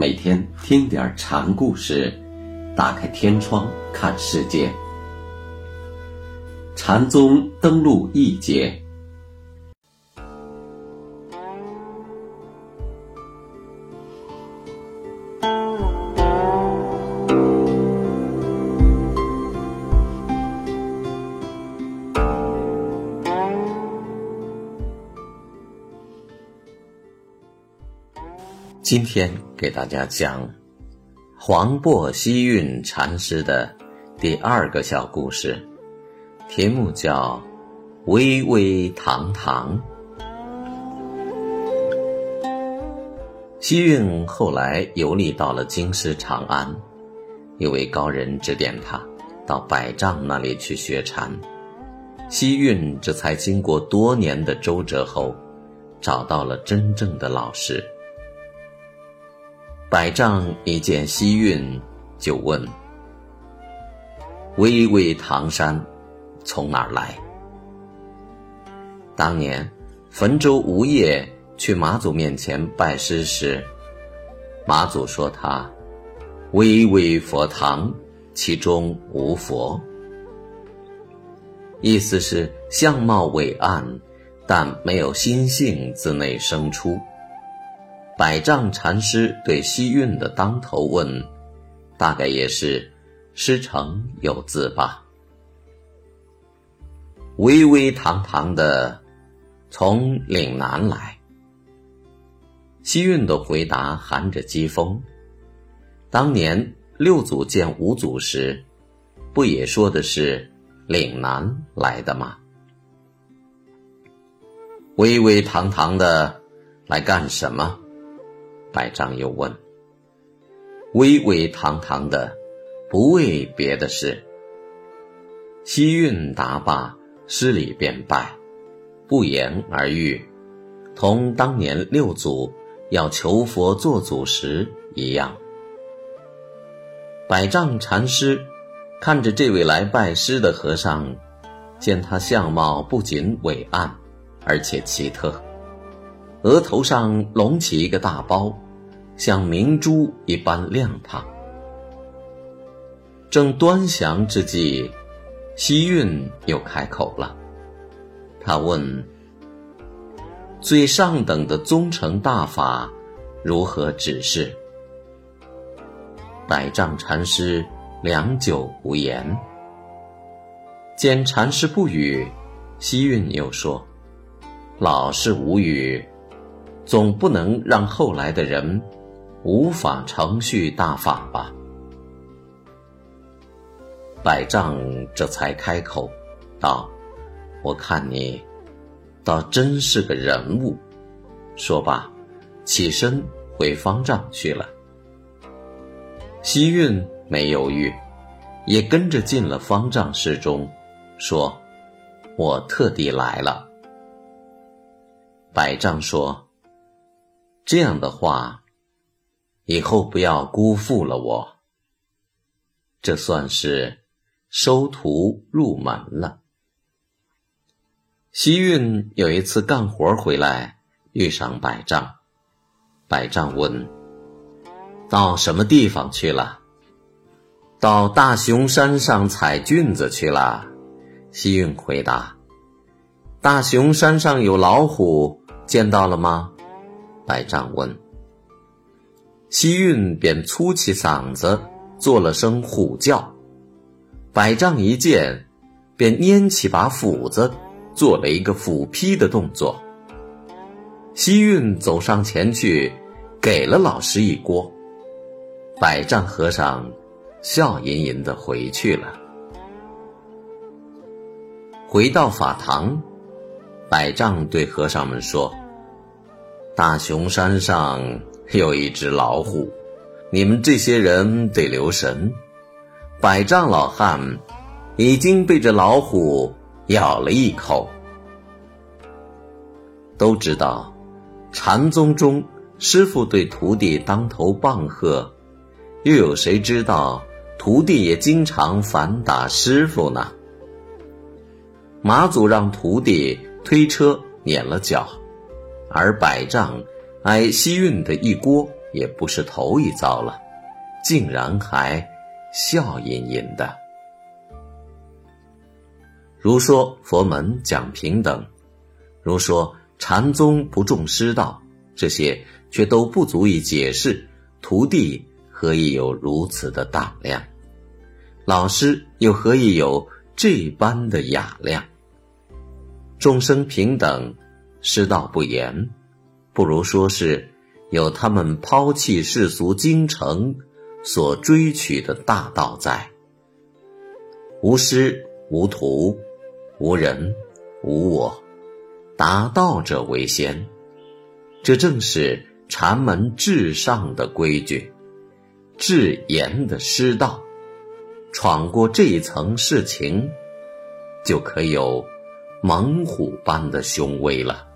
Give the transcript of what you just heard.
每天听点禅故事，打开天窗看世界。禅宗登陆一节。今天给大家讲黄檗希运禅师的第二个小故事，题目叫“巍巍堂堂”。西运后来游历到了京师长安，一位高人指点他到百丈那里去学禅。西运这才经过多年的周折后，找到了真正的老师。百丈一见西运，就问：“巍巍唐山，从哪儿来？”当年，汾州吴业去马祖面前拜师时，马祖说他：“巍巍佛堂，其中无佛。”意思是相貌伟岸，但没有心性自内生出。百丈禅师对西运的当头问，大概也是师承有字吧。巍巍堂堂的，从岭南来。西运的回答含着讥讽。当年六祖见五祖时，不也说的是岭南来的吗？巍巍堂堂的，来干什么？百丈又问：“巍巍堂堂的，不为别的事。”西运答罢，施礼便拜，不言而喻，同当年六祖要求佛做祖时一样。百丈禅师看着这位来拜师的和尚，见他相貌不仅伟岸，而且奇特。额头上隆起一个大包，像明珠一般亮堂。正端详之际，西运又开口了。他问：“最上等的宗成大法，如何指示？”百丈禅师良久无言。见禅师不语，西运又说：“老是无语。”总不能让后来的人无法承续大法吧？百丈这才开口道：“我看你倒真是个人物。”说罢，起身回方丈去了。西运没犹豫，也跟着进了方丈室中，说：“我特地来了。”百丈说。这样的话，以后不要辜负了我。这算是收徒入门了。西运有一次干活回来，遇上百丈，百丈问：“到什么地方去了？”“到大雄山上采菌子去了。”西运回答。“大雄山上有老虎，见到了吗？”百丈问，西运便粗起嗓子做了声虎叫。百丈一见，便拈起把斧子，做了一个斧劈的动作。西运走上前去，给了老师一锅。百丈和尚笑吟吟的回去了。回到法堂，百丈对和尚们说。大雄山上有一只老虎，你们这些人得留神。百丈老汉已经被这老虎咬了一口。都知道，禅宗中师傅对徒弟当头棒喝，又有谁知道徒弟也经常反打师傅呢？马祖让徒弟推车碾了脚，而百丈挨西运的一锅也不是头一遭了，竟然还笑吟吟的。如说佛门讲平等，如说。禅宗不重师道，这些却都不足以解释徒弟何以有如此的胆量，老师又何以有这般的雅量？众生平等，师道不严，不如说是有他们抛弃世俗精诚所追取的大道在。无师无徒，无人无我。达道者为先，这正是禅门至上的规矩，至严的师道。闯过这一层事情，就可有猛虎般的雄威了。